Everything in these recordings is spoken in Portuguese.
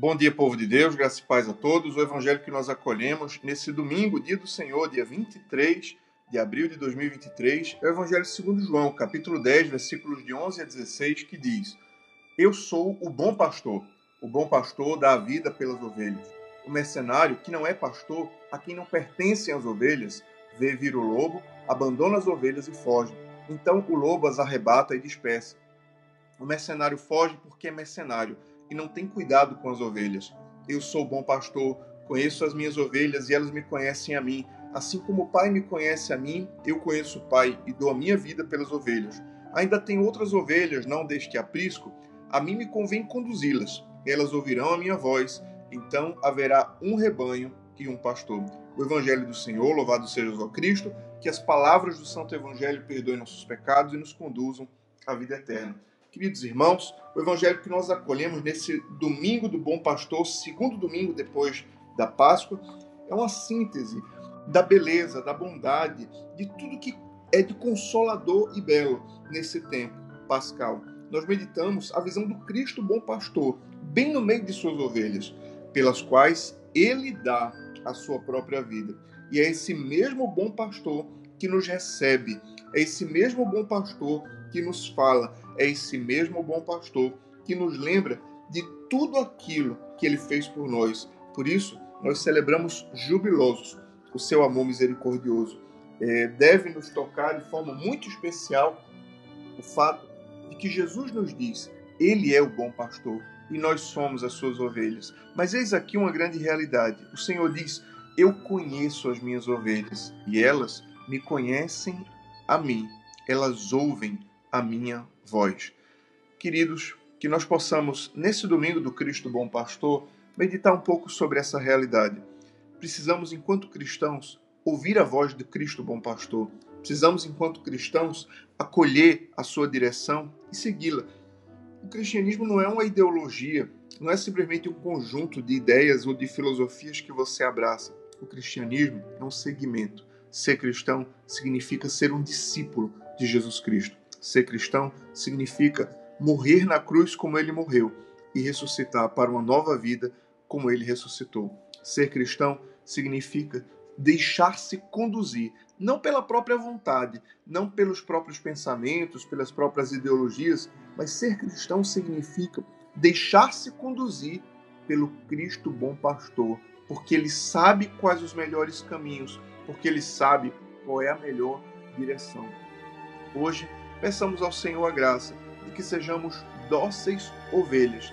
Bom dia, povo de Deus, graça e paz a todos. O evangelho que nós acolhemos nesse domingo, dia do Senhor, dia 23 de abril de 2023, é o evangelho segundo João, capítulo 10, versículos de 11 a 16, que diz: Eu sou o bom pastor. O bom pastor dá a vida pelas ovelhas. O mercenário, que não é pastor, a quem não pertencem as ovelhas, vê vir o lobo, abandona as ovelhas e foge. Então o lobo as arrebata e dispersa. O mercenário foge porque é mercenário e não tem cuidado com as ovelhas. Eu sou bom pastor, conheço as minhas ovelhas e elas me conhecem a mim. Assim como o Pai me conhece a mim, eu conheço o Pai e dou a minha vida pelas ovelhas. Ainda tem outras ovelhas, não deste aprisco, a mim me convém conduzi-las. Elas ouvirão a minha voz, então haverá um rebanho e um pastor. O Evangelho do Senhor, louvado seja o Cristo, que as palavras do Santo Evangelho perdoem nossos pecados e nos conduzam à vida eterna. Queridos irmãos, o evangelho que nós acolhemos nesse domingo do Bom Pastor, segundo domingo depois da Páscoa, é uma síntese da beleza, da bondade, de tudo que é de consolador e belo nesse tempo pascal. Nós meditamos a visão do Cristo Bom Pastor, bem no meio de suas ovelhas, pelas quais ele dá a sua própria vida. E é esse mesmo bom pastor que nos recebe, é esse mesmo bom pastor que nos fala, é esse mesmo bom pastor que nos lembra de tudo aquilo que ele fez por nós. Por isso, nós celebramos jubilosos o seu amor misericordioso. É, deve nos tocar de forma muito especial o fato de que Jesus nos diz: Ele é o bom pastor e nós somos as suas ovelhas. Mas eis aqui uma grande realidade: o Senhor diz: Eu conheço as minhas ovelhas e elas me conhecem a mim, elas ouvem a minha voz. Queridos, que nós possamos, nesse domingo do Cristo Bom Pastor, meditar um pouco sobre essa realidade. Precisamos, enquanto cristãos, ouvir a voz do Cristo Bom Pastor. Precisamos, enquanto cristãos, acolher a sua direção e segui-la. O cristianismo não é uma ideologia, não é simplesmente um conjunto de ideias ou de filosofias que você abraça. O cristianismo é um segmento. Ser cristão significa ser um discípulo de Jesus Cristo. Ser cristão significa morrer na cruz como ele morreu e ressuscitar para uma nova vida como ele ressuscitou. Ser cristão significa deixar-se conduzir, não pela própria vontade, não pelos próprios pensamentos, pelas próprias ideologias, mas ser cristão significa deixar-se conduzir pelo Cristo bom pastor, porque ele sabe quais os melhores caminhos, porque ele sabe qual é a melhor direção. Hoje peçamos ao Senhor a graça de que sejamos dóceis ovelhas,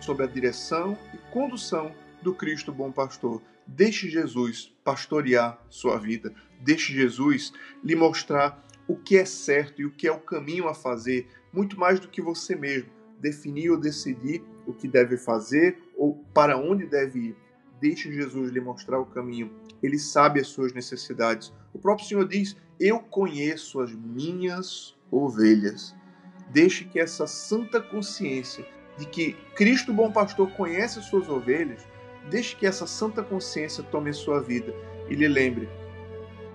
sob a direção e condução do Cristo Bom Pastor. Deixe Jesus pastorear sua vida. Deixe Jesus lhe mostrar o que é certo e o que é o caminho a fazer, muito mais do que você mesmo definir ou decidir o que deve fazer ou para onde deve ir. Deixe Jesus lhe mostrar o caminho. Ele sabe as suas necessidades. O próprio Senhor diz: Eu conheço as minhas ovelhas. Deixe que essa santa consciência de que Cristo, bom pastor, conhece as suas ovelhas, deixe que essa santa consciência tome a sua vida e lhe lembre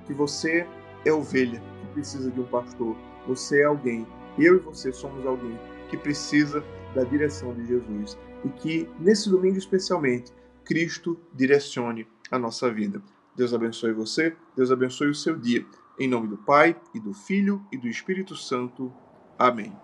que você é ovelha que precisa de um pastor. Você é alguém, eu e você somos alguém que precisa da direção de Jesus. E que nesse domingo especialmente, Cristo direcione a nossa vida. Deus abençoe você, Deus abençoe o seu dia. Em nome do Pai, e do Filho, e do Espírito Santo. Amém.